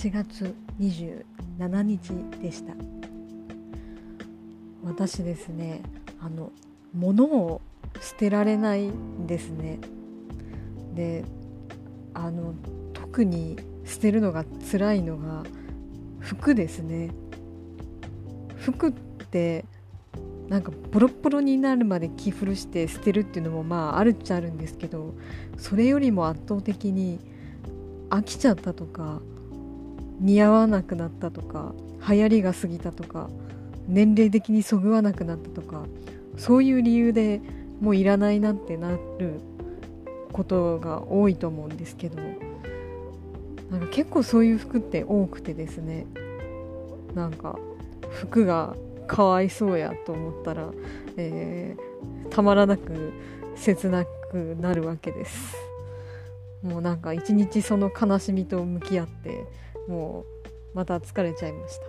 8月27日でした。私ですねあの物を捨てられないんですね。であの特に捨てるのが辛いのが服ですね。服ってなんかボロボロになるまで着古して捨てるっていうのもまああるっちゃあるんですけどそれよりも圧倒的に飽きちゃったとか似合わなくなったとか流行りが過ぎたとか年齢的にそぐわなくなったとかそういう理由でもういらないなってなることが多いと思うんですけどなんか結構そういう服って多くてですねなんか服がかわいそうやと思ったら、えー、たまらなく切なくなるわけです。もうなんか一日その悲しみと向き合ってもうまた疲れちゃいました。